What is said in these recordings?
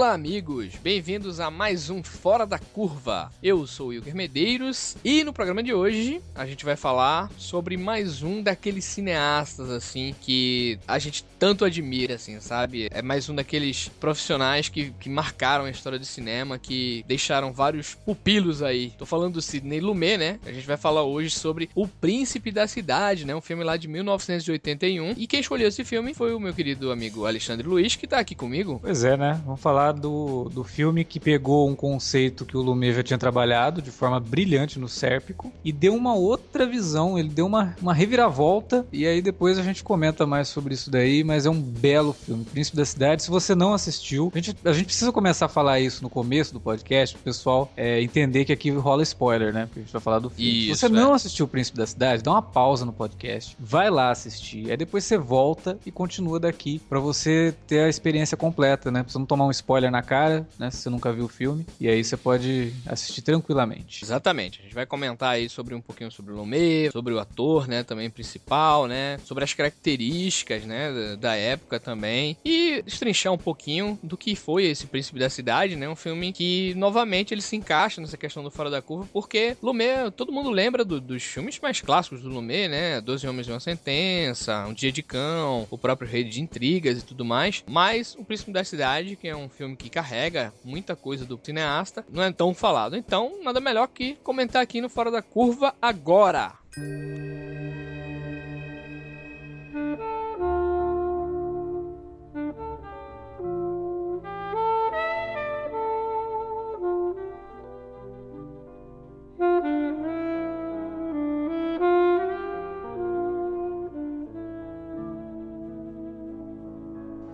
Olá, amigos! Bem-vindos a mais um Fora da Curva. Eu sou o Wilker Medeiros e no programa de hoje a gente vai falar sobre mais um daqueles cineastas, assim, que a gente tanto admira, assim, sabe? É mais um daqueles profissionais que, que marcaram a história do cinema, que deixaram vários pupilos aí. Tô falando do Sidney Lumet, né? A gente vai falar hoje sobre O Príncipe da Cidade, né? Um filme lá de 1981. E quem escolheu esse filme foi o meu querido amigo Alexandre Luiz, que tá aqui comigo. Pois é, né? Vamos falar do, do filme que pegou um conceito que o Lumet já tinha trabalhado de forma brilhante no Sérpico e deu uma outra visão, ele deu uma, uma reviravolta e aí depois a gente comenta mais sobre isso daí, mas é um belo filme, Príncipe da Cidade. Se você não assistiu, a gente, a gente precisa começar a falar isso no começo do podcast, pro pessoal é, entender que aqui rola spoiler, né? Porque a gente vai falar do filme. Isso, Se você é. não assistiu o Príncipe da Cidade, dá uma pausa no podcast, vai lá assistir, aí depois você volta e continua daqui para você ter a experiência completa, né? Pra você não tomar um spoiler spoiler na cara, né? Se você nunca viu o filme. E aí você pode assistir tranquilamente. Exatamente. A gente vai comentar aí sobre um pouquinho sobre o Lumet, sobre o ator, né? Também principal, né? Sobre as características, né? Da época também. E destrinchar um pouquinho do que foi esse Príncipe da Cidade, né? Um filme que, novamente, ele se encaixa nessa questão do Fora da Curva, porque Lumet, todo mundo lembra do, dos filmes mais clássicos do Lumet, né? Doze Homens e uma Sentença, Um Dia de Cão, O próprio Rei de Intrigas e tudo mais. Mas O Príncipe da Cidade, que é um filme que carrega muita coisa do cineasta, não é tão falado. Então, nada melhor que comentar aqui no Fora da Curva agora.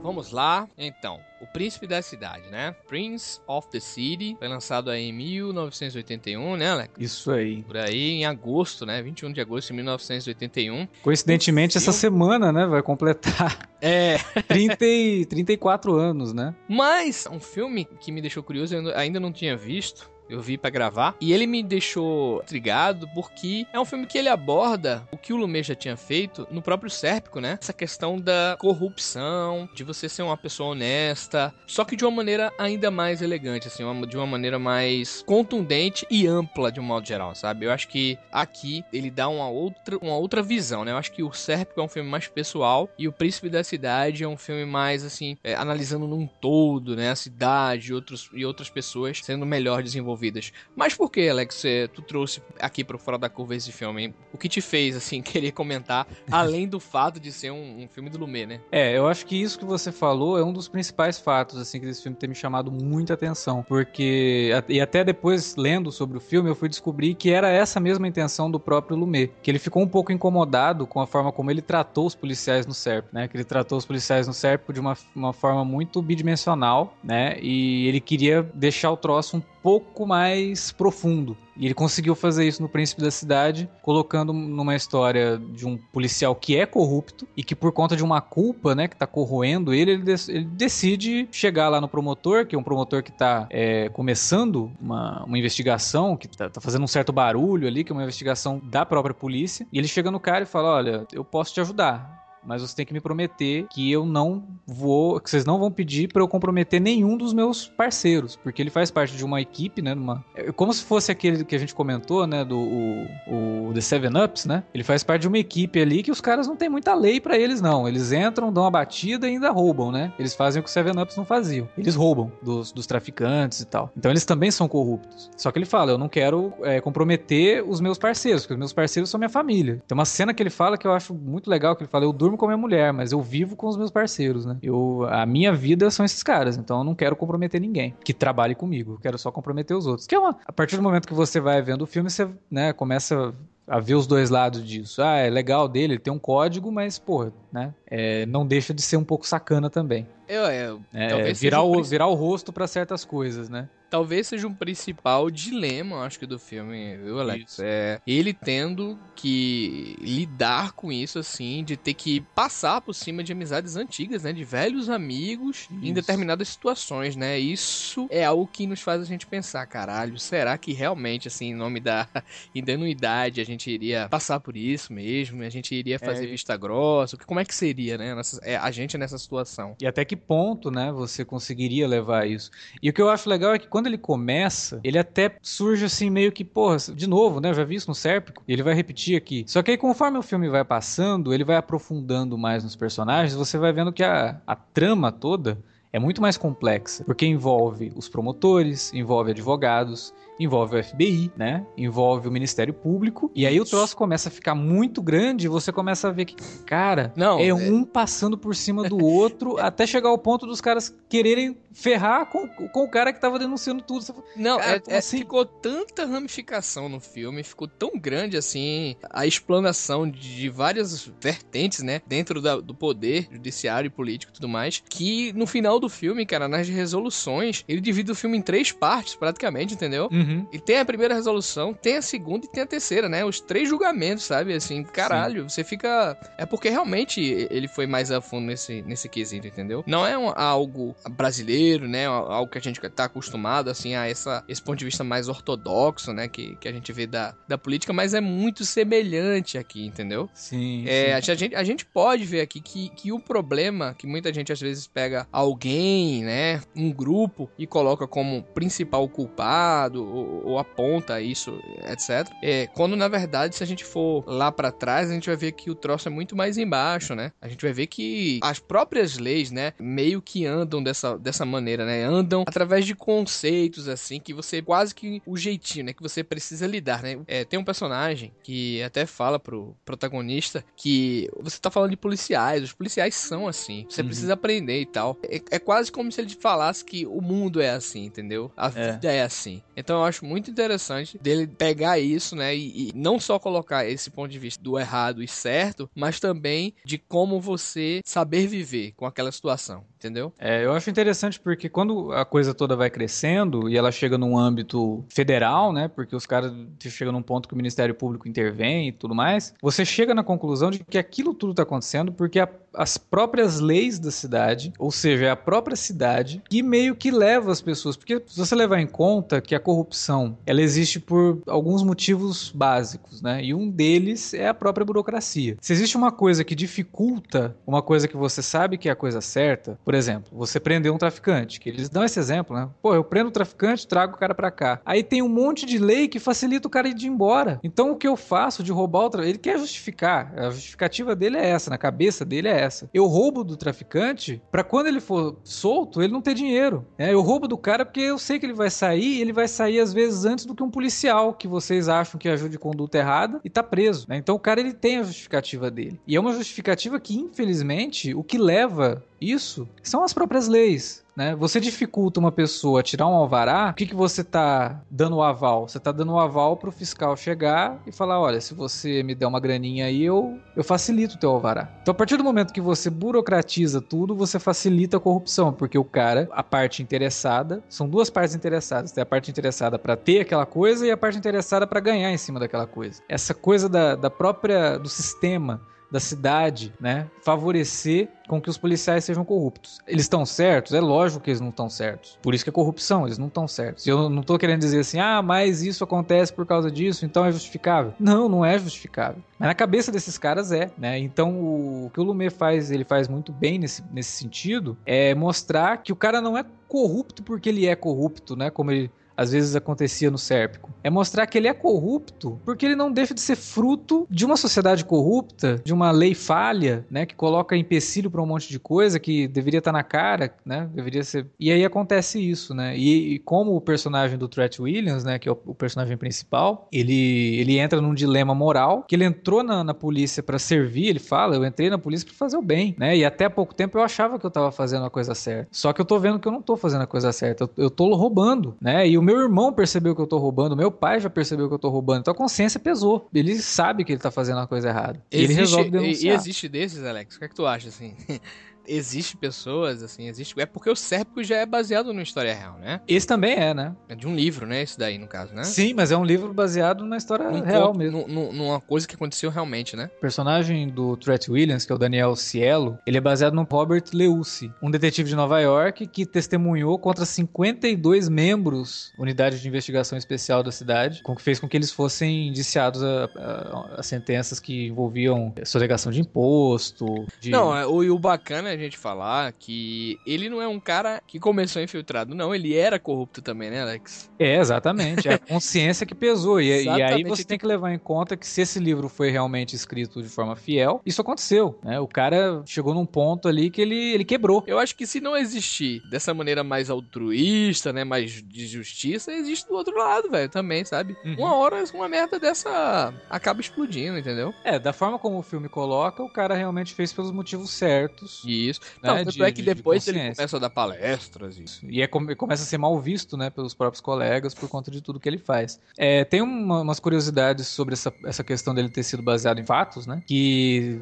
Vamos lá, então. O Príncipe da Cidade, né? Prince of the City. Foi lançado aí em 1981, né, Alex? Isso aí. Por aí, em agosto, né? 21 de agosto de 1981. Coincidentemente, essa semana, né? Vai completar. É. 30 e 34 anos, né? Mas, um filme que me deixou curioso, eu ainda não tinha visto eu vi para gravar. E ele me deixou intrigado porque é um filme que ele aborda o que o Lumet já tinha feito no próprio Sérpico, né? Essa questão da corrupção, de você ser uma pessoa honesta, só que de uma maneira ainda mais elegante, assim, uma, de uma maneira mais contundente e ampla de um modo geral, sabe? Eu acho que aqui ele dá uma outra, uma outra visão, né? Eu acho que o Sérpico é um filme mais pessoal e o Príncipe da Cidade é um filme mais, assim, é, analisando num todo, né? A cidade outros, e outras pessoas sendo melhor desenvolvidas desenvolvidas. Mas por que, Alex, tu trouxe aqui pro Fora da Curva esse filme? O que te fez, assim, querer comentar, além do fato de ser um, um, filme do Lumet, né? É, eu acho que isso que você falou é um dos principais fatos, assim, que esse filme tem me chamado muita atenção. Porque, e até depois, lendo sobre o filme, eu fui descobrir que era essa mesma intenção do próprio Lumet. Que ele ficou um pouco incomodado com a forma como ele tratou os policiais no SERP, né? Que ele tratou os policiais no SERP de uma, uma forma muito bidimensional, né? E ele queria deixar o troço um pouco mais profundo. E ele conseguiu fazer isso no Príncipe da Cidade, colocando numa história de um policial que é corrupto e que por conta de uma culpa, né, que tá corroendo ele, ele, ele decide chegar lá no promotor, que é um promotor que tá é, começando uma, uma investigação, que tá, tá, fazendo um certo barulho ali, que é uma investigação da própria polícia, e ele chega no cara e fala, olha, eu posso te ajudar mas você tem que me prometer que eu não vou, que vocês não vão pedir para eu comprometer nenhum dos meus parceiros, porque ele faz parte de uma equipe, né, numa, é como se fosse aquele que a gente comentou, né, do o, o The Seven Ups, né? Ele faz parte de uma equipe ali que os caras não tem muita lei para eles não. Eles entram, dão uma batida e ainda roubam, né? Eles fazem o que o Seven Ups não faziam. Eles roubam dos, dos traficantes e tal. Então eles também são corruptos. Só que ele fala, eu não quero é, comprometer os meus parceiros, porque os meus parceiros são minha família. Tem uma cena que ele fala que eu acho muito legal, que ele fala, eu durmo com a minha mulher, mas eu vivo com os meus parceiros, né? Eu, a minha vida são esses caras, então eu não quero comprometer ninguém que trabalhe comigo. Eu quero só comprometer os outros. Que é uma. A partir do momento que você vai vendo o filme, você né, começa a ver os dois lados disso. Ah, é legal dele, ele tem um código, mas, pô, né? É, não deixa de ser um pouco sacana também. Eu, eu, é, virar, o, virar o rosto para certas coisas, né? Talvez seja um principal dilema, acho que, do filme, viu, Alex? Isso. É ele tendo que lidar com isso, assim, de ter que passar por cima de amizades antigas, né? De velhos amigos isso. em determinadas situações, né? Isso é algo que nos faz a gente pensar, caralho, será que realmente, assim, em nome da ingenuidade, a gente iria passar por isso mesmo? A gente iria fazer é. vista grossa? Como é que seria, né? Nessa, é, a gente nessa situação. E até que ponto, né, você conseguiria levar isso? E o que eu acho legal é que quando ele começa, ele até surge assim, meio que, porra, de novo, né? Eu já vi isso no Sérpico, ele vai repetir aqui. Só que aí, conforme o filme vai passando, ele vai aprofundando mais nos personagens, você vai vendo que a, a trama toda é muito mais complexa, porque envolve os promotores, envolve advogados, envolve o FBI, né? Envolve o Ministério Público. E aí o troço começa a ficar muito grande e você começa a ver que, cara, Não, é, é um passando por cima do outro até chegar ao ponto dos caras quererem ferrar com, com o cara que tava denunciando tudo. Não, cara, é, é, assim? ficou tanta ramificação no filme, ficou tão grande assim a explanação de várias vertentes, né? Dentro da, do poder judiciário e político e tudo mais, que no final do filme, cara, nas resoluções, ele divide o filme em três partes, praticamente, entendeu? Uhum. Uhum. E tem a primeira resolução, tem a segunda e tem a terceira, né? Os três julgamentos, sabe? Assim, caralho, Sim. você fica. É porque realmente ele foi mais a fundo nesse, nesse quesito, entendeu? Não é um, algo brasileiro, né? Algo que a gente tá acostumado, assim, a essa, esse ponto de vista mais ortodoxo, né? Que, que a gente vê da, da política, mas é muito semelhante aqui, entendeu? Sim. É, sim. A, gente, a gente pode ver aqui que, que o problema que muita gente às vezes pega alguém, né? Um grupo e coloca como principal culpado ou, aponta isso, etc. É, quando na verdade, se a gente for lá para trás, a gente vai ver que o troço é muito mais embaixo, né? A gente vai ver que as próprias leis, né, meio que andam dessa, dessa maneira, né? Andam através de conceitos assim que você quase que o jeitinho, né, que você precisa lidar, né? É, tem um personagem que até fala pro protagonista que você tá falando de policiais, os policiais são assim, você uhum. precisa aprender e tal. É, é, quase como se ele falasse que o mundo é assim, entendeu? A é. vida é, é assim. Então acho muito interessante dele pegar isso, né? E, e, não só colocar esse ponto de vista do errado e certo, mas também de como você saber viver com aquela situação entendeu? É, eu acho interessante porque quando a coisa toda vai crescendo e ela chega num âmbito federal, né? Porque os caras chegam num ponto que o Ministério Público intervém e tudo mais, você chega na conclusão de que aquilo tudo está acontecendo porque a, as próprias leis da cidade, ou seja, é a própria cidade, que meio que leva as pessoas. Porque se você levar em conta que a corrupção ela existe por alguns motivos básicos, né? E um deles é a própria burocracia. Se existe uma coisa que dificulta uma coisa que você sabe que é a coisa certa, por exemplo, você prendeu um traficante, que eles dão esse exemplo, né? Pô, eu prendo o traficante, trago o cara para cá. Aí tem um monte de lei que facilita o cara ir embora. Então o que eu faço de roubar o traficante, ele quer justificar. A justificativa dele é essa, na cabeça dele é essa. Eu roubo do traficante para quando ele for solto, ele não ter dinheiro. Né? Eu roubo do cara porque eu sei que ele vai sair, ele vai sair às vezes antes do que um policial que vocês acham que ajude conduta errada e tá preso. Né? Então o cara ele tem a justificativa dele. E é uma justificativa que, infelizmente, o que leva isso são as próprias leis. Né? Você dificulta uma pessoa tirar um alvará, o que, que você está dando o aval? Você está dando o aval para o fiscal chegar e falar: olha, se você me der uma graninha aí, eu, eu facilito o teu alvará. Então, a partir do momento que você burocratiza tudo, você facilita a corrupção, porque o cara, a parte interessada, são duas partes interessadas: tem a parte interessada para ter aquela coisa e a parte interessada para ganhar em cima daquela coisa. Essa coisa da, da própria do sistema da cidade, né, favorecer com que os policiais sejam corruptos. Eles estão certos? É lógico que eles não estão certos. Por isso que é corrupção, eles não estão certos. Eu não estou querendo dizer assim, ah, mas isso acontece por causa disso, então é justificável. Não, não é justificável. Mas na cabeça desses caras é, né? Então o, o que o Lumet faz, ele faz muito bem nesse, nesse sentido, é mostrar que o cara não é corrupto porque ele é corrupto, né? Como ele às vezes acontecia no Sérpico. É mostrar que ele é corrupto porque ele não deixa de ser fruto de uma sociedade corrupta, de uma lei falha, né, que coloca empecilho para um monte de coisa que deveria estar tá na cara, né, deveria ser. E aí acontece isso, né? E, e como o personagem do Tret Williams, né, que é o, o, personagem principal, ele ele entra num dilema moral, que ele entrou na, na polícia para servir, ele fala, eu entrei na polícia para fazer o bem, né? E até pouco tempo eu achava que eu tava fazendo a coisa certa. Só que eu tô vendo que eu não tô fazendo a coisa certa. Eu, eu tô roubando, né? E o meu irmão percebeu que eu tô roubando, meu pai já percebeu que eu tô roubando, então a consciência pesou. Ele sabe que ele tá fazendo a coisa errada. Existe, ele resolve denunciar. E existe desses, Alex? O que é que tu acha, assim? existe pessoas, assim, existe. É porque o Sérpico já é baseado numa história real, né? Esse também é, né? É de um livro, né? Esse daí, no caso, né? Sim, mas é um livro baseado na história Num real conto- mesmo. num- num- numa coisa que aconteceu realmente, né? O personagem do Tret Williams, que é o Daniel Cielo, ele é baseado no Robert Leuci, um detetive de Nova York que testemunhou contra 52 membros, unidade de investigação especial da cidade, com que fez com que eles fossem indiciados a, a- a sentenças que envolviam sonegação de imposto, de... Não, é, o, e o bacana é a gente falar que ele não é um cara que começou infiltrado, não. Ele era corrupto também, né, Alex? É, exatamente. É a consciência que pesou. E, e aí você tem que levar em conta que se esse livro foi realmente escrito de forma fiel, isso aconteceu. Né? O cara chegou num ponto ali que ele, ele quebrou. Eu acho que se não existir dessa maneira mais altruísta, né, mais de justiça, existe do outro lado, velho, também, sabe? Uhum. Uma hora uma merda dessa acaba explodindo, entendeu? É, da forma como o filme coloca, o cara realmente fez pelos motivos certos. Isso. Né, Não, tanto de- é que de- de depois ele começa a dar palestras e isso. E é, come- começa a ser mal visto, né, pelos próprios colegas por conta de tudo que ele faz. É, tem uma- umas curiosidades sobre essa, essa questão dele ter sido baseado em fatos, né? Que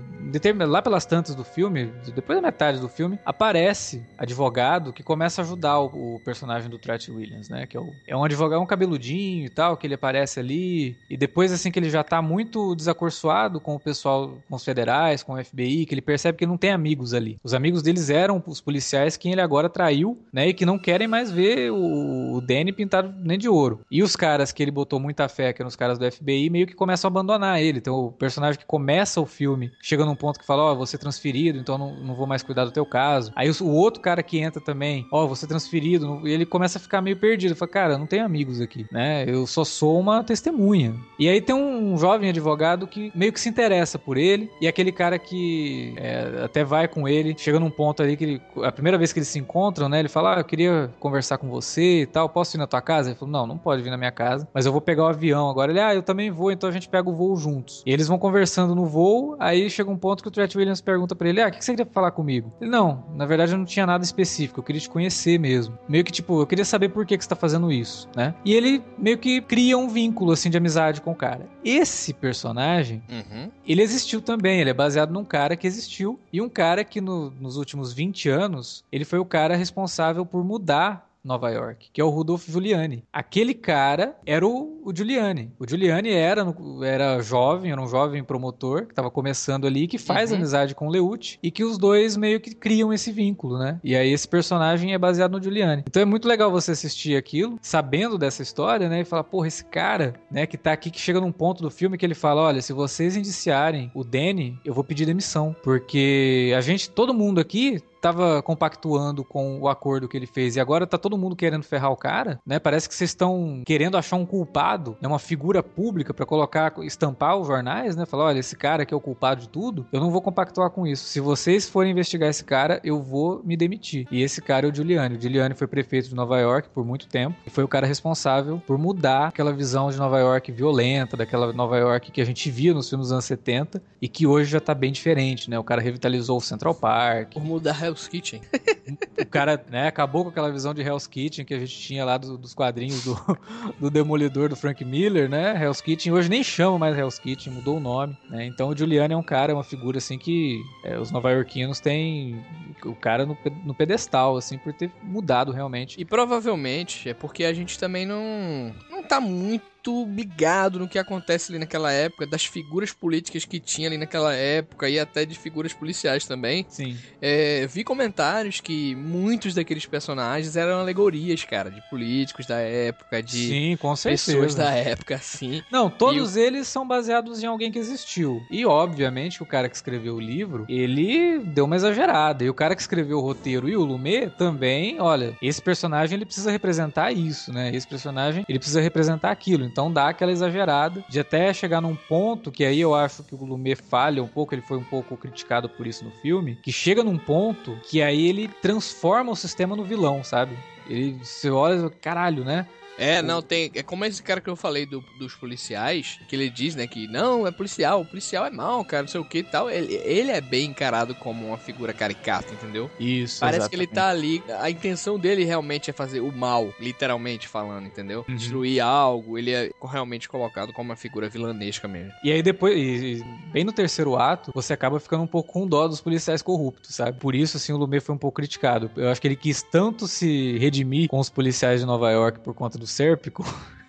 lá pelas tantas do filme, depois da metade do filme, aparece advogado que começa a ajudar o, o personagem do Tret Williams, né? Que é, o- é um advogado, um cabeludinho e tal, que ele aparece ali. E depois, assim, que ele já tá muito desacorçoado com o pessoal, com os federais, com o FBI, que ele percebe que não tem amigos ali. Os amigos deles eram os policiais que ele agora traiu, né? E que não querem mais ver o, Danny pintado nem de ouro. E os caras que ele botou muita fé, que eram os caras do FBI, meio que começam a abandonar ele. Então o personagem que começa o filme chega num ponto que fala: Ó, oh, ser transferido, então não, não vou mais cuidar do teu caso. Aí o, outro cara que entra também, ó, oh, ser transferido, e ele começa a ficar meio perdido. Fala: Cara, não tenho amigos aqui, né? Eu só sou uma testemunha. E aí tem um jovem advogado que meio que se interessa por ele, e aquele cara que é, até vai com ele, chega num ponto ali que ele, a primeira vez que eles se encontram, né? Ele fala: Ah, eu queria conversar com você e tal, posso ir na tua casa? Ele falou: Não, não pode vir na minha casa, mas eu vou pegar o avião agora. Ele, ah, eu também vou, então a gente pega o voo juntos. E eles vão conversando no voo, aí chega um ponto que o Tret Williams pergunta pra ele: Ah, o que que você queria falar comigo? Ele, não, na verdade eu não tinha nada específico, eu queria te conhecer mesmo. Meio que tipo, eu queria saber por que, que você tá fazendo isso, né? E ele meio que cria um vínculo assim de amizade com o cara. Esse personagem, Uhum. ele existiu também, ele é baseado num cara que existiu e um cara que no- nos últimos 20 anos, ele foi o cara responsável por mudar Nova York, que é o Rudolph Giuliani. Aquele cara era o, o Giuliani. O Giuliani era, era jovem, era um jovem promotor que estava começando ali, que faz Uhum. amizade com o Leucci e que os dois meio que criam esse vínculo, né? E aí esse personagem é baseado no Giuliani. Então é muito legal você assistir aquilo, sabendo dessa história, né? E falar, porra, esse cara, né, que tá aqui, que chega num ponto do filme que ele fala, olha, se vocês indiciarem o Danny, eu vou pedir demissão. Porque a gente, todo mundo aqui tava compactuando com o acordo que ele fez e agora tá todo mundo querendo ferrar o cara, né? Parece que vocês estão querendo achar um culpado, né? uma figura pública pra colocar, estampar os jornais, né? Falar, olha, esse cara que é o culpado de tudo, eu não vou compactuar com isso. Se vocês forem investigar esse cara, eu vou me demitir. E esse cara é o Giuliani. O Giuliani foi prefeito de Nova York por muito tempo e foi o cara responsável por mudar aquela visão de Nova York violenta, daquela Nova York que a gente via nos filmes dos anos 70 e que hoje já tá bem diferente, né? O cara revitalizou o Central Park, Por mudar Hell's Kitchen. o cara, né, acabou com aquela visão de Hell's Kitchen que a gente tinha lá do- dos quadrinhos do, do Demolidor do Frank Miller, né? Hell's Kitchen hoje nem chama mais Hell's Kitchen, mudou o nome, né? Então o Giuliani é um cara, é uma figura assim que é, os nova-iorquinos têm o cara no, no pedestal, assim, por ter mudado realmente. E provavelmente é porque a gente também não, não tá muito ligado no que acontece ali naquela época, das figuras políticas que tinha ali naquela época e até de figuras policiais também. Sim. É, vi comentários que muitos daqueles personagens eram alegorias, cara, de políticos da época, de Sim, com certeza. pessoas da época, assim. Não, todos eles são baseados em alguém que existiu. E, obviamente, o cara que escreveu o livro, ele deu uma exagerada. E o cara que escreveu o roteiro e o Lumet também, olha, esse personagem ele precisa representar isso, né? Esse personagem ele precisa representar aquilo. Então dá aquela exagerada de até chegar num ponto que aí eu acho que o Lumet falha um pouco, ele foi um pouco criticado por isso no filme, que chega num ponto que aí ele transforma o sistema no vilão, sabe? Ele, você olha, caralho, né? É, não, tem. É como esse cara que eu falei do, dos policiais, que ele diz, né, que não, é policial, o policial é mal, cara, não sei o que e tal. Ele, ele é bem encarado como uma figura caricata, entendeu? Isso, Parece exatamente. que ele tá ali. A intenção dele realmente é fazer o mal, literalmente falando, entendeu? Uhum. Destruir algo. Ele é realmente colocado como uma figura vilanesca mesmo. E aí depois, e- e bem no terceiro ato, você acaba ficando um pouco com dó dos policiais corruptos, sabe? Por isso, assim, o Lumet foi um pouco criticado. Eu acho que ele quis tanto se redimir com os policiais de Nova York por conta do Sérpico,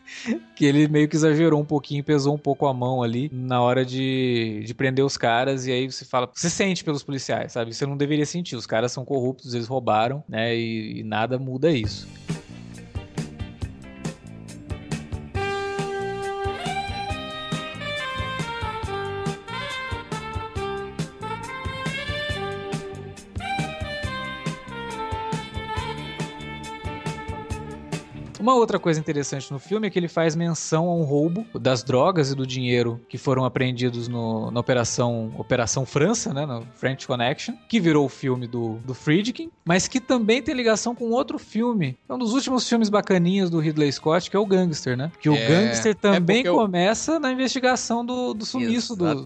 que ele meio que exagerou um pouquinho, pesou um pouco a mão ali na hora de, de prender os caras, e aí você fala, você sente pelos policiais, sabe? Você não deveria sentir, os caras são corruptos, eles roubaram, né? E, e nada muda isso. Uma outra coisa interessante no filme é que ele faz menção a um roubo das drogas e do dinheiro que foram apreendidos no- na Operação Operação França, né, no French Connection, que virou o filme do, do Friedkin, mas que também tem ligação com outro filme. É um dos últimos filmes bacaninhas do Ridley Scott, que é o Gangster, né? Que o É, Gangster é também eu- começa na investigação do, do sumiço do,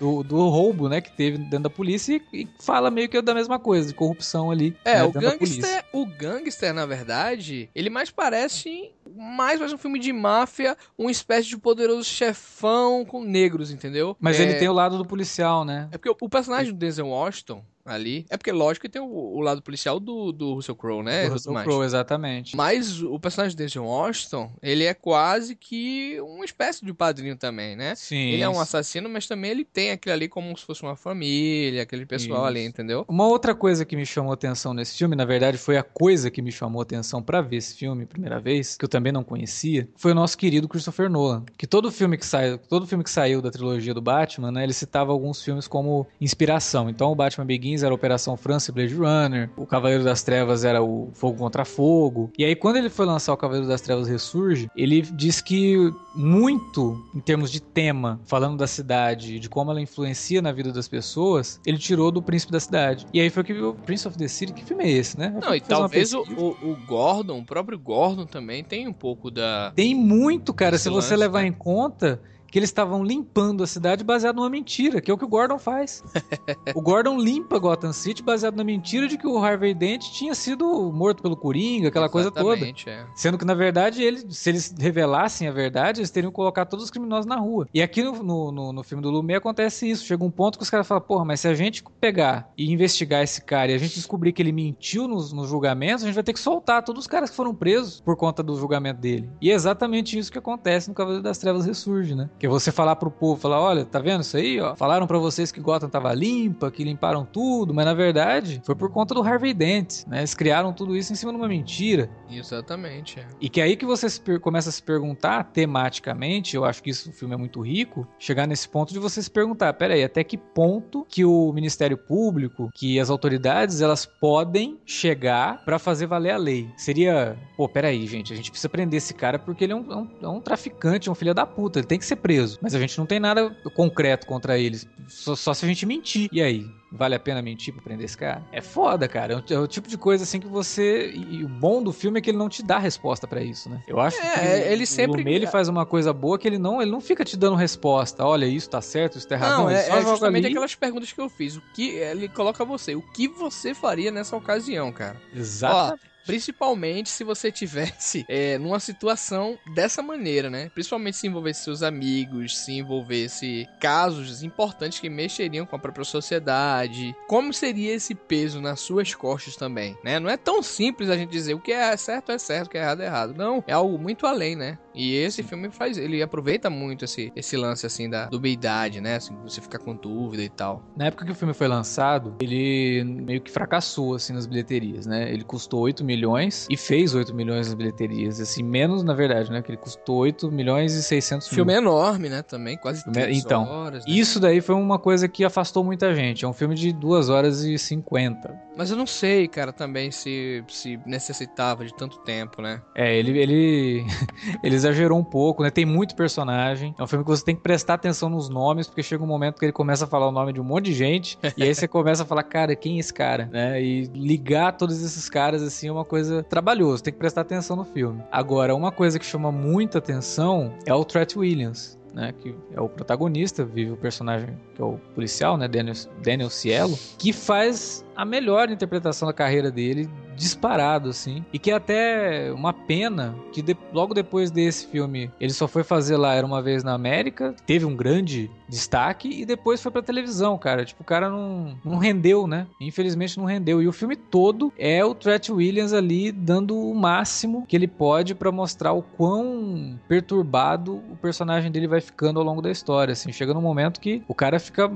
do, do, roubo, né, que teve dentro da polícia e, e fala meio que da mesma coisa, de corrupção ali. É, né, o gangster, o gangster, na verdade, ele mais parece she mais mais um filme de máfia, uma espécie de poderoso chefão com negros, entendeu? Mas é, ele tem o lado do policial, né? É porque o- o personagem do Denzel Washington ali, é porque lógico que tem o, o lado policial do, do Russell Crowe, né? do Russell. Crowe, exatamente. Mas o personagem do Denzel Washington, ele é quase que uma espécie de padrinho também, né? Sim. Ele é um assassino, mas também ele tem aquilo ali como se fosse uma família, aquele pessoal Isso. ali, entendeu? Uma outra coisa que me chamou atenção nesse filme, na verdade foi a coisa que me chamou atenção pra ver esse filme primeira vez, que eu também não conhecia, foi o nosso querido Christopher Nolan. Que todo filme que sai, todo filme que saiu da trilogia do Batman, né, ele citava alguns filmes como inspiração. Então o Batman Begins era Operação França e Blade Runner, o Cavaleiro das Trevas era o Fogo contra Fogo. E aí quando ele foi lançar o Cavaleiro das Trevas Ressurge, ele diz que muito em termos de tema, falando da cidade, de como ela influencia na vida das pessoas, ele tirou do Príncipe da Cidade. E aí foi que o Prince of the City, que filme é esse, né? Não, e talvez o, o, o Gordon, o próprio Gordon também tem um pouco da. Tem muito, cara, se você lance, levar né? em conta que eles estavam limpando a cidade baseado numa mentira, que é o que o Gordon faz. o Gordon limpa Gotham City baseado na mentira de que o Harvey Dent tinha sido morto pelo Coringa, aquela coisa toda. Exatamente, é. Sendo que, na verdade, ele, se eles revelassem a verdade, eles teriam que colocar todos os criminosos na rua. E aqui no, no, no- no filme do Lumet acontece isso. Chega um ponto que os caras falam, porra, mas se a gente pegar e investigar esse cara e a gente descobrir que ele mentiu nos, nos julgamentos, a gente vai ter que soltar todos os caras que foram presos por conta do julgamento dele. E é exatamente isso que acontece no Cavaleiro das Trevas Ressurge, né? Que é você falar pro povo, falar, olha, tá vendo isso aí, ó? Falaram pra vocês que Gotham tava limpa, que limparam tudo, mas na verdade foi por conta do Harvey Dent, né? Eles criaram tudo isso em cima de uma mentira. Exatamente, é. E que aí que você começa a se perguntar tematicamente, eu acho que isso o filme é muito rico, chegar nesse ponto de você se perguntar, peraí, até que ponto que o Ministério Público, que as autoridades, elas podem chegar pra fazer valer a lei? Seria, pô, peraí, gente, a gente precisa prender esse cara porque ele é um, é um- é um traficante, é um filho da puta, ele tem que ser preso. Mas a gente não tem nada concreto contra eles, só, só se a gente mentir. E aí? Vale a pena mentir pra prender esse cara? É foda, cara. É o, é tipo de coisa assim que você. E, o bom do filme é que ele não te dá resposta pra isso, né? Eu acho É, que é, ele o sempre- Lumet, ele faz uma coisa boa que ele não, ele não fica te dando resposta. Olha, isso tá certo, isso tá errado. Não, ele é, é justamente ali- aquelas perguntas que eu fiz. O que ele coloca você? O que você faria nessa ocasião, cara? Exato. Principalmente se você tivesse é, numa situação dessa maneira, né? Principalmente se envolvesse seus amigos, se envolvesse casos importantes que mexeriam com a própria sociedade. Como seria esse peso nas suas costas também, né? Não é tão simples a gente dizer o que é certo é certo, o que é errado é errado. Não, é algo muito além, né? E esse filme faz, ele aproveita muito esse, esse lance assim da dubiedade, né? Assim, você ficar com dúvida e tal. Na época que o filme foi lançado, ele meio que fracassou assim nas bilheterias, né? Ele custou 8 milhões e fez 8 milhões nas bilheterias, assim, menos na verdade, né? Que ele custou 8 milhões e 600 O mil. filme é enorme, né? Também, quase Filme é- 3 então, horas. né? Isso daí foi uma coisa que afastou muita gente. É um filme de 2 horas e 50. Mas eu não sei, cara, também se, se necessitava de tanto tempo, né? É, ele, ele, ele exagerou um pouco, né? Tem muito personagem. É um filme que você tem que prestar atenção nos nomes, porque chega um momento que ele começa a falar o nome de um monte de gente, e aí você começa a falar, cara, quem é esse cara? Né? E ligar todos esses caras, assim, é uma uma coisa trabalhosa, tem que prestar atenção no filme. Agora, uma coisa que chama muita atenção é o Tret Williams. Né, que é o protagonista, vive o personagem que é o policial, né, Daniel, Daniel Cielo, que faz a melhor interpretação da carreira dele disparado, assim. E que é até uma pena que de, logo depois desse filme ele só foi fazer lá Era Uma Vez na América, teve um grande destaque e depois foi pra televisão, cara. Tipo, o cara não, não rendeu, né? Infelizmente não rendeu. E o filme todo é o Tret Williams ali dando o máximo que ele pode para mostrar o quão perturbado o personagem dele vai ficando ao longo da história, assim. Chega num momento que o cara fica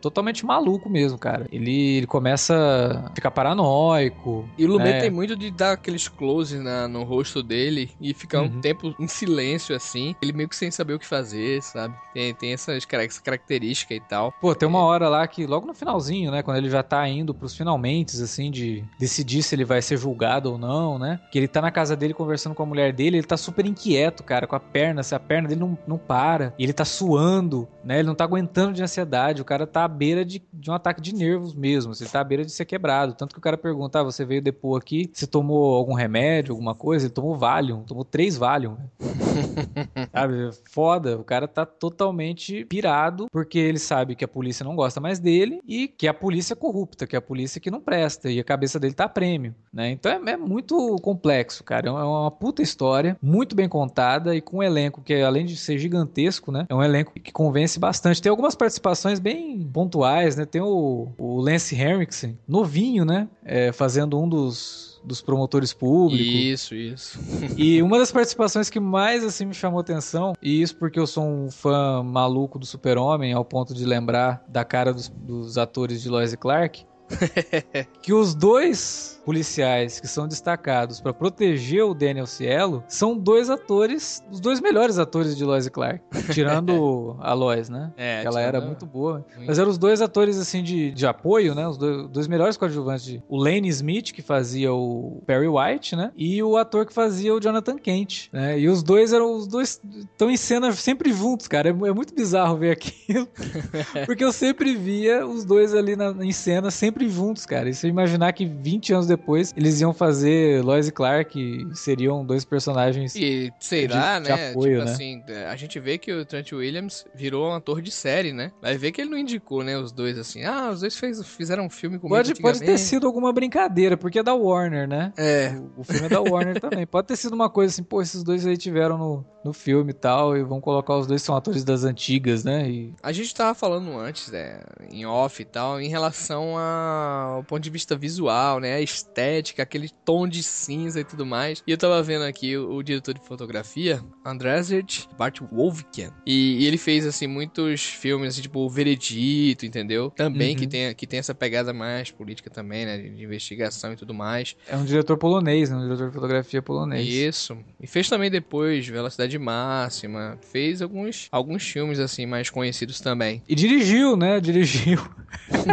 totalmente maluco mesmo, cara. Ele, ele começa a ficar paranoico. E o Lumet é. tem muito de dar aqueles close na, no rosto dele e ficar uhum. um tempo em silêncio, assim. Ele meio que sem saber o que fazer, sabe? Tem, tem essas, essa característica e tal. Pô, tem uma hora lá que, logo no finalzinho, né? Quando ele já tá indo pros finalmente, assim, de decidir se ele vai ser julgado ou não, né? Que ele tá na casa dele conversando com a mulher dele, ele tá super inquieto, cara, com a perna, se a perna dele não, não para. E ele tá suando, né? Ele não tá aguentando de ansiedade. O cara tá à beira de, de um ataque de nervos mesmo. Assim, ele tá à beira de ser quebrado. Tanto que o cara pergunta: ah, você veio depois aqui, você tomou algum remédio, alguma coisa? Ele tomou Valium, tomou três Valium. sabe? Foda. O cara tá totalmente pirado porque ele sabe que a polícia não gosta mais dele e que a polícia é corrupta, que a polícia que não presta e a cabeça dele tá prêmio, né? Então é, é muito complexo, cara. É uma puta história, muito bem contada e com um elenco que, além de ser gigantesco, né? É um elenco que convence bastante. Tem algumas participações bem pontuais, né? Tem o, o Lance Henriksen, novinho, né? É, fazendo um dos dos promotores públicos. Isso, isso. e uma das participações que mais assim me chamou atenção, e isso porque eu sou um fã maluco do Super-Homem, ao ponto de lembrar da cara dos, dos atores de Lois e Clark, que os dois policiais que são destacados para proteger o Daniel Cielo são dois atores, os dois melhores atores de Lois e Clark, tirando a Lois, né? É, ela era muito boa. Muito. Mas eram os dois atores assim de, de apoio, né? Os dois, dois melhores coadjuvantes, de, o Lane Smith que fazia o Perry White, né? E o ator que fazia o Jonathan Kent, né? E os dois eram os dois estão em cena sempre juntos, cara. É, é muito bizarro ver aquilo, porque eu sempre via os dois ali na, em cena sempre juntos, cara. E se eu imaginar que 20 anos depois eles iam fazer Lois e Clark e seriam dois personagens. E sei de, lá, de né? Apoio, tipo né? assim, a gente vê que o Trent Williams virou um ator de série, né? Vai ver que ele não indicou, né? Os dois assim. Ah, os dois fez, fizeram um filme com pode, pode ter sido alguma brincadeira, porque é da Warner, né? É. O, o filme é da Warner também. Pode ter sido uma coisa assim, pô, esses dois aí tiveram no, no filme e tal, e vão colocar os dois são atores das antigas, né? E... A gente tava falando antes, né, em off e tal, em relação ao ponto de vista visual, né, a estética, aquele tom de cinza e tudo mais. E eu tava vendo aqui o, o diretor de fotografia, Andrzej Bart Wolfken, e, e, ele fez, assim, muitos filmes, assim, tipo O Veredito, entendeu? Também uhum. que, tem, que tem essa pegada mais política também, né, de, de investigação e tudo mais. É um diretor polonês, né, um diretor de fotografia polonês. Isso. E fez também depois Velocidade Máxima, fez alguns, alguns filmes assim mais conhecidos também. E dirigiu, né? Dirigiu.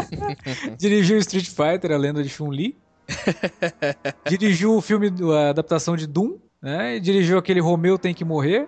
dirigiu Street Fighter, a lenda de Chun-Li. dirigiu o filme, a adaptação de Doom. Né? E dirigiu aquele Romeu Tem Que Morrer.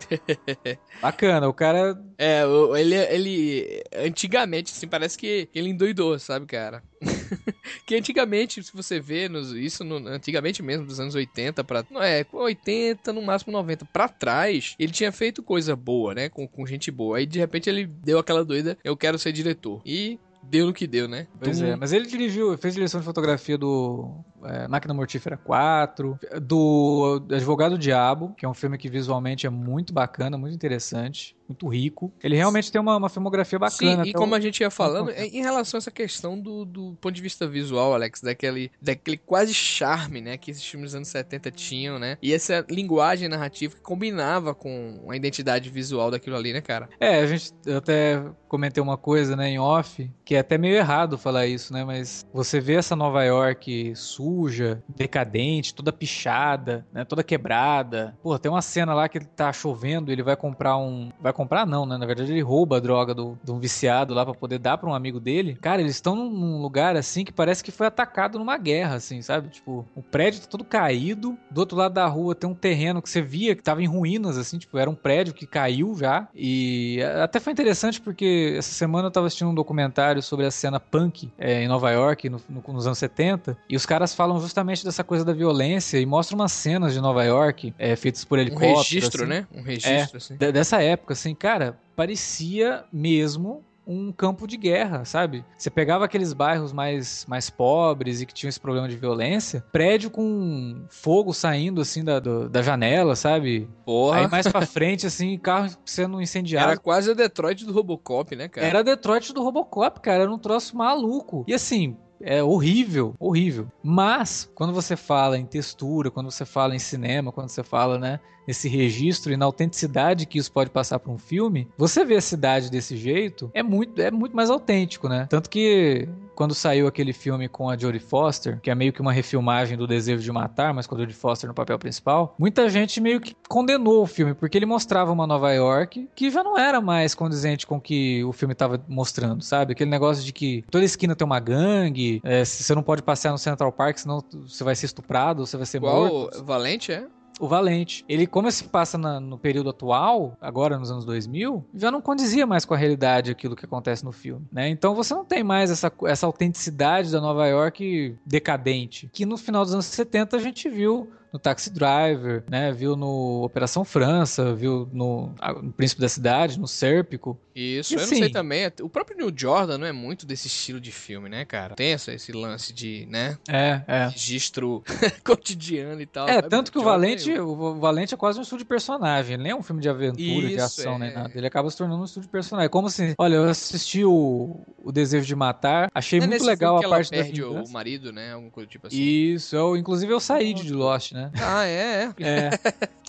Bacana, o cara. É, ele, ele. Antigamente, assim, parece que ele endoidou, sabe, cara? que antigamente, se você vê, nos, isso no, antigamente mesmo, dos anos 80 pra. Não é, 80, no máximo 90 pra trás, ele tinha feito coisa boa, né? Com, com gente boa. Aí de repente ele deu aquela doida, eu quero ser diretor. E deu no que deu, né? Pois é, mas ele dirigiu, fez direção de fotografia do é, Máquina Mortífera 4, do Advogado Diabo, que é um filme que visualmente é muito bacana, muito interessante muito rico. Ele realmente tem uma, uma filmografia bacana. Sim, e como o... a gente ia falando, em relação a essa questão do, do ponto de vista visual, Alex, daquele, daquele quase charme, né, que esses filmes dos anos 70 tinham, né? E essa linguagem narrativa que combinava com a identidade visual daquilo ali, né, cara? É, a gente eu até comentei uma coisa, né, em off, que é até meio errado falar isso, né, mas você vê essa Nova York suja, decadente, toda pichada, né, toda quebrada. Pô, tem uma cena lá que ele tá chovendo, ele vai comprar um vai comprar não, né? Na verdade ele rouba a droga do, de um viciado lá para poder dar para um amigo dele. Cara, eles estão num lugar assim que parece que foi atacado numa guerra, assim, sabe? Tipo, o prédio tá todo caído. Do outro lado da rua tem um terreno que você via que tava em ruínas, assim, tipo, era um prédio que caiu já. E até foi interessante porque essa semana eu tava assistindo um documentário sobre a cena punk é, em Nova York, no, no, nos anos 70, e os caras falam justamente dessa coisa da violência e mostram umas cenas de Nova York é, feitas por helicóptero. Um registro, assim, né? Um registro, é, assim. Dessa época, assim, cara, parecia mesmo um campo de guerra, sabe? Você pegava aqueles bairros mais, mais pobres e que tinham esse problema de violência, prédio com fogo saindo assim da, do, da janela, sabe? Porra. Aí mais pra frente, assim, carro sendo incendiado. Era quase a Detroit do Robocop, né, cara? Era a Detroit do Robocop, cara. Era um troço maluco. E assim, é horrível, horrível. Mas, quando você fala em textura, quando você fala em cinema, quando você fala, né, nesse registro e na autenticidade que isso pode passar para um filme, você vê a cidade desse jeito, é muito, é muito mais autêntico, né? Tanto que quando saiu aquele filme com a Jodie Foster, que é meio que uma refilmagem do Desejo de Matar, mas com a Jodie Foster no papel principal, muita gente meio que condenou o filme, porque ele mostrava uma Nova York que já não era mais condizente com o que o filme estava mostrando, sabe? Aquele negócio de que toda esquina tem uma gangue, é, você não pode passear no Central Park, senão você vai ser estuprado, você vai ser Igual morto. Valente, é? O Valente. Ele, como se passa na, no período atual, agora nos anos 2000, já não condizia mais com a realidade aquilo que acontece no filme, né? Então você não tem mais essa, essa autenticidade da Nova York decadente, que no final dos anos 70 a gente viu no Taxi Driver, né? Viu no Operação França, viu no, no Príncipe da Cidade, no Sérpico. Isso, E eu assim- não sei também. O próprio Neil Jordan não é muito desse estilo de filme, né, cara? Tem essa, esse lance de, né? É, é. Registro cotidiano e tal. É, tanto que o Valente, é- o Valente é quase um estudo de personagem, ele nem é um filme de aventura, de Isso, ação, é. nem nada. Ele acaba se tornando um estudo de personagem. Como assim? Olha, eu assisti o, o Desejo de Matar, achei é muito legal a ela parte da perde o marido, né? Alguma coisa tipo assim. Isso, eu, inclusive eu saí de Lost, né? Ah, é, é. É.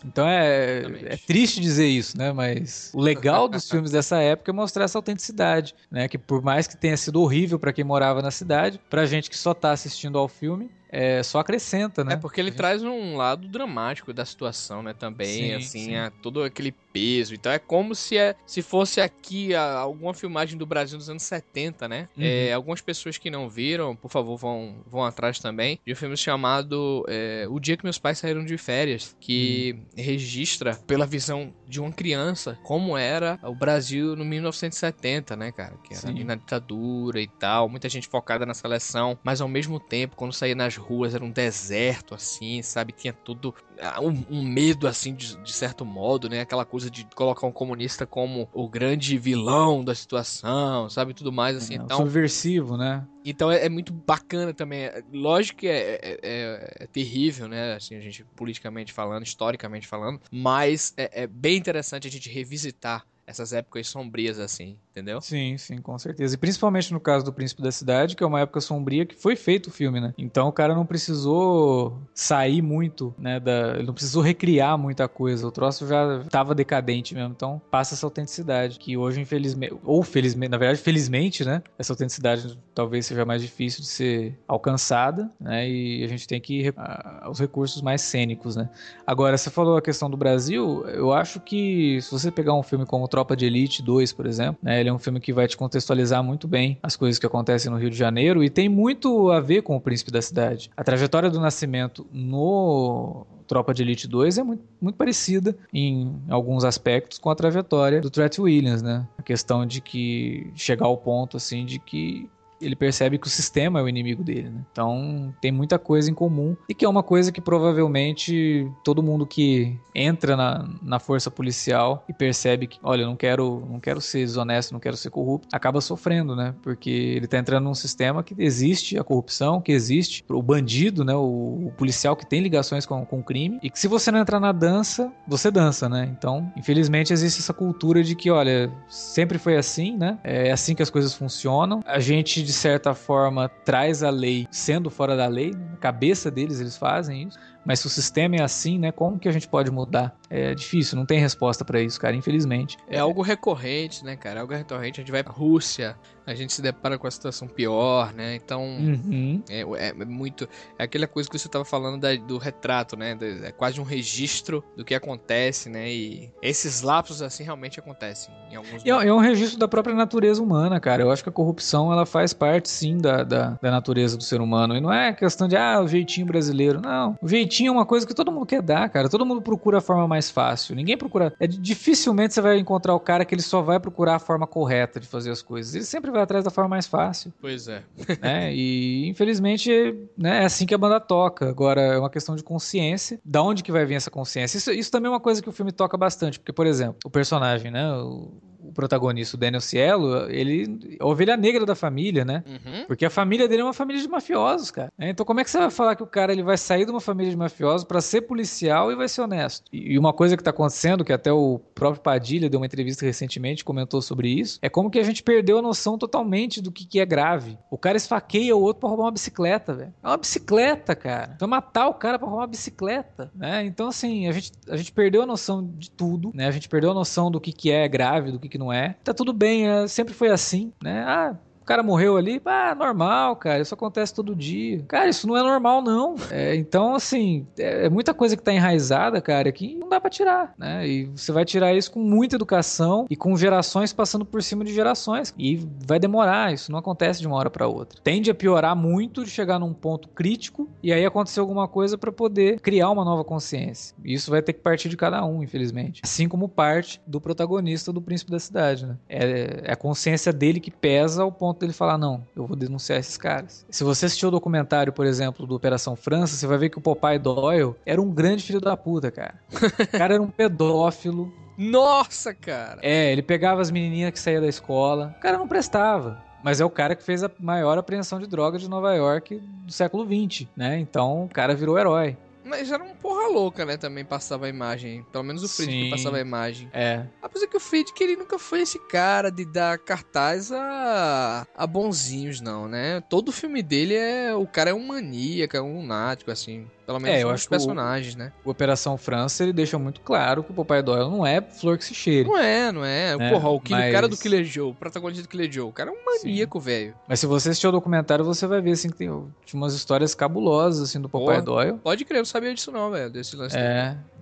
Então é, é triste dizer isso, né? Mas o legal dos filmes dessa época é mostrar essa autenticidade, né? Que por mais que tenha sido horrível pra quem morava na cidade, pra gente que só tá assistindo ao filme, é, só acrescenta, né? É porque ele traz um lado dramático da situação, né? Também, Sim, assim, sim. a- todo aquele peso. Então é como se, é, se fosse aqui a- alguma filmagem do Brasil dos anos 70, né? Uhum. É, algumas pessoas que não viram, por favor, vão, vão atrás também, de um filme chamado é, O Dia que Meus Pais Saíram de Férias, que Uhum. registra pela visão de uma criança como era o Brasil no 1970, né, cara? Que era na ditadura e tal, muita gente focada na seleção, mas ao mesmo tempo, quando saía nas ruas, era um deserto, assim, sabe? Tinha tudo. ah, Um, um medo, assim, de, de certo modo, né? Aquela coisa de colocar um comunista como o grande vilão da situação, sabe? Tudo mais, assim. É, então, subversivo, né? então é, é muito bacana também. É- Lógico que é, é- é- é terrível, né? Assim, a gente politicamente falando, historicamente falando, mas é, é bem interessante a gente revisitar essas épocas sombrias, assim, entendeu? Sim, sim, com certeza. E principalmente no caso do Príncipe da Cidade, que é uma época sombria que foi feito o filme, né? Então o cara não precisou sair muito, né? Da... Ele não precisou recriar muita coisa. O troço já tava decadente mesmo. Então passa essa autenticidade, que hoje, infelizmente, ou felizmente, na verdade, felizmente, né? Essa autenticidade talvez seja mais difícil de ser alcançada, né? E a gente tem que ir a- aos recursos mais cênicos, né? Agora, você falou a questão do Brasil, eu acho que se você pegar um filme como Tropa de Elite 2, por exemplo, né, ele é um filme que vai te contextualizar muito bem as coisas que acontecem no Rio de Janeiro e tem muito a ver com o Príncipe da Cidade. A trajetória do Nascimento no Tropa de Elite 2 é muito, muito parecida em alguns aspectos com a trajetória do Tret Williams, né? A questão de que chegar ao ponto assim de que ele percebe que o sistema é o inimigo dele, né? Então tem muita coisa em comum e que é uma coisa que provavelmente todo mundo que entra na, na força policial e percebe que, olha, eu não quero, não quero ser desonesto, não quero ser corrupto, acaba sofrendo, né? Porque ele tá entrando num sistema que existe a corrupção, que existe o bandido, né? O, o policial que tem ligações com, com o crime e que se você não entrar na dança, você dança, né? Então, infelizmente existe essa cultura de que, olha, sempre foi assim, né? É assim que as coisas funcionam. A gente, de certa forma, traz a lei sendo fora da lei. Na cabeça deles, eles fazem isso. Mas se o sistema é assim, né? Como que a gente pode mudar? É difícil, não tem resposta pra isso, cara, infelizmente. É algo recorrente, né, cara? É algo recorrente. A gente vai pra Rússia, a gente se depara com a situação pior, né? Então, Uhum. é, é- é muito. É aquela coisa que você tava falando da- do retrato, né? É quase um registro do que acontece, né? E esses lapsos, assim, realmente acontecem em alguns é, é um registro da própria natureza humana, cara. Eu acho que a corrupção ela faz parte, sim, da, da, da natureza do ser humano. E não é questão de, ah, o jeitinho brasileiro. Não. O jeitinho é uma coisa que todo mundo quer dar, cara. Todo mundo procura a forma mais fácil. Ninguém procura. É, dificilmente você vai encontrar o cara que ele só vai procurar a forma correta de fazer as coisas. Ele sempre vai atrás da forma mais fácil. Pois é. né? E infelizmente né, é assim que a banda toca. Agora é uma questão de consciência. Da onde que vai vir essa consciência? Isso, isso também é uma coisa que o filme toca bastante, porque, por exemplo, o personagem, né? O, o protagonista, o Daniel Cielo, ele é a ovelha negra da família, né? Uhum. Porque a família dele é uma família de mafiosos, cara. É, Então como é que você vai falar que o cara ele vai sair de uma família de mafiosos pra ser policial e vai ser honesto? E e uma coisa que tá acontecendo, que até o próprio Padilha deu uma entrevista recentemente, comentou sobre isso, é como que a gente perdeu a noção totalmente do que, que é grave. O cara esfaqueia o outro pra roubar uma bicicleta, velho. É uma bicicleta, cara. Então matar o cara pra roubar uma bicicleta, né? Então assim, a gente, a gente perdeu a noção de tudo, né? A gente perdeu a noção do que, que é grave, do que, que não é. Tá tudo bem, é, sempre foi assim, né? Ah, o cara morreu ali, ah, normal, cara, isso acontece todo dia. Cara, isso não é normal, não. É, então, assim, é, é muita coisa que tá enraizada, cara, que não dá pra tirar, né? E você vai tirar isso com muita educação e com gerações passando por cima de gerações. E vai demorar, isso não acontece de uma hora pra outra. Tende a piorar muito de chegar num ponto crítico e aí acontecer alguma coisa pra poder criar uma nova consciência. E isso vai ter que partir de cada um, infelizmente. Assim como parte do protagonista do Príncipe da Cidade, né? É, é a consciência dele que pesa ao ponto dele falar: não, eu vou denunciar esses caras. Se você assistiu o documentário, por exemplo, do Operação França, você vai ver que o Popeye Doyle era um grande filho da puta, cara. O cara era um pedófilo. Nossa, cara! É, ele pegava as menininhas que saíam da escola. O cara não prestava. Mas é o cara que fez a maior apreensão de drogas de Nova York do século XX, né? Então o cara virou herói. Mas era um porra louca, né? Também passava a imagem. Pelo menos o Friedkin Sim. passava a imagem. É. Apesar que o Friedkin ele nunca foi esse cara de dar cartaz a, a bonzinhos, não, né? Todo filme dele é. O cara é um maníaco, é um lunático, assim. Pelo menos É, eu acho que o- personagens, né? O Operação França, ele deixa muito claro que o Popeye Doyle não é flor que se cheire. Não é, não é. É, Porra, o, Killer- mas- o cara do Killer Joe, o protagonista do Killer Joe, o cara é um maníaco, velho. Mas se você assistir o documentário, você vai ver assim que tem umas histórias cabulosas assim do Popeye Porra. Doyle. Pode crer, eu não sabia disso não, velho. Desse lance dele.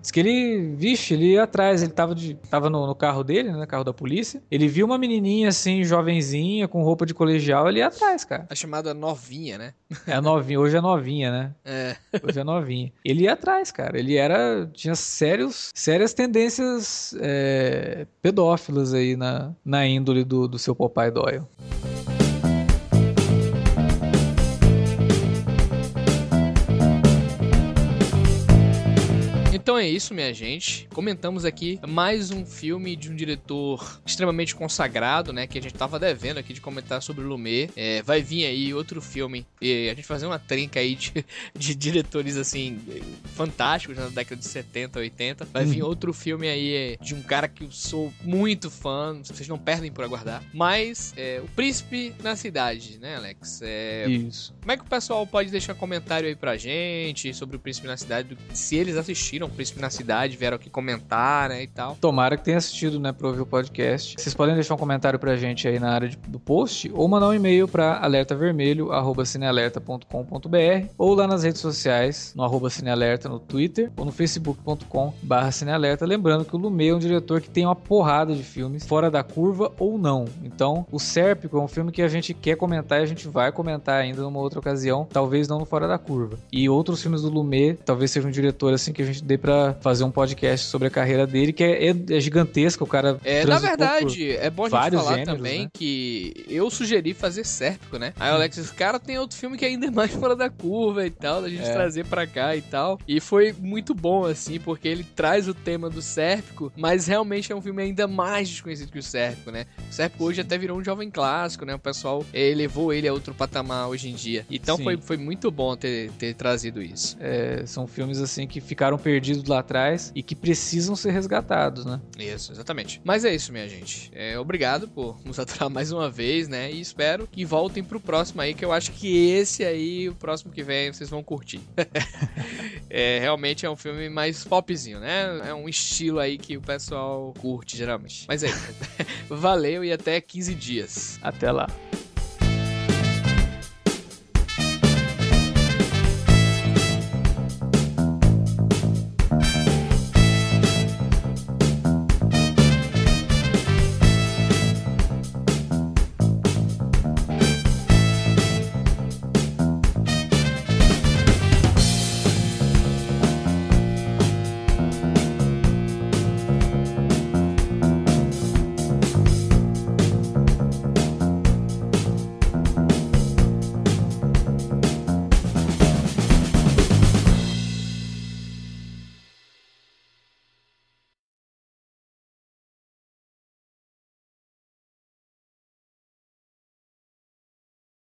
É. Diz que ele, vixe, ele ia atrás, ele tava, de, tava no, no carro dele, né, no carro da polícia. Ele viu uma menininha assim, jovenzinha, com roupa de colegial, ele ia atrás, cara. A chamada novinha, né? É novinha, hoje é novinha, né? É. Hoje é novinha. Ele ia atrás, cara. Ele era. Tinha sérios, sérias tendências é, pedófilas aí na, na índole do, do seu Popeye Doyle. É isso, minha gente. Comentamos aqui mais um filme de um diretor extremamente consagrado, né? Que a gente tava devendo aqui de comentar sobre o Lumet. É, vai vir aí outro filme. E a gente fazer uma trinca aí de, de diretores, assim, fantásticos né, na década de 70, 80. Vai vir outro filme aí é, de um cara que eu sou muito fã. Vocês não perdem por aguardar. Mas, é, O Príncipe na Cidade, né, Alex? É, Isso. como é que o pessoal pode deixar comentário aí pra gente sobre o Príncipe na Cidade? Se eles assistiram o Príncipe na Cidade, vieram aqui comentar, né, e tal. Tomara que tenha assistido, né, pra ouvir o podcast. Vocês podem deixar um comentário pra gente aí na área de- do post ou mandar um e-mail pra alertavermelho@cinealerta.com.br ou lá nas redes sociais, no arroba cinealerta no Twitter ou no facebook.com barra cinealerta. Lembrando que o Lumet é um diretor que tem uma porrada de filmes fora da curva ou não. Então, o Sérpico é um filme que a gente quer comentar e a gente vai comentar ainda numa outra ocasião, talvez não no fora da curva. E outros filmes do Lumet, talvez seja um diretor assim que a gente dê fazer um podcast sobre a carreira dele, que é, é, é gigantesca, o cara É, na verdade, é bom a gente falar gêneros, também né? que eu sugeri fazer Sérpico, né? Aí o Alex disse, cara, tem outro filme que é ainda mais fora da curva e tal, da gente É. trazer pra cá e tal. E foi muito bom, assim, porque ele traz o tema do Sérpico, mas realmente é um filme ainda mais desconhecido que o Sérpico, né? O Sérpico hoje até virou um jovem clássico, né? O pessoal eh, elevou ele a outro patamar hoje em dia. Então Sim. foi, foi muito bom ter, ter trazido isso. É, são filmes assim que ficaram perdidos lá atrás e que precisam ser resgatados, né? Isso, exatamente. Mas é isso, minha gente. É, obrigado por nos aturar mais uma vez, né? E espero que voltem pro próximo aí, que eu acho que esse aí, o próximo que vem, vocês vão curtir. é, realmente é um filme mais popzinho, né? É um estilo aí que o pessoal curte, geralmente. Mas é isso. Valeu e até 15 dias. Até lá.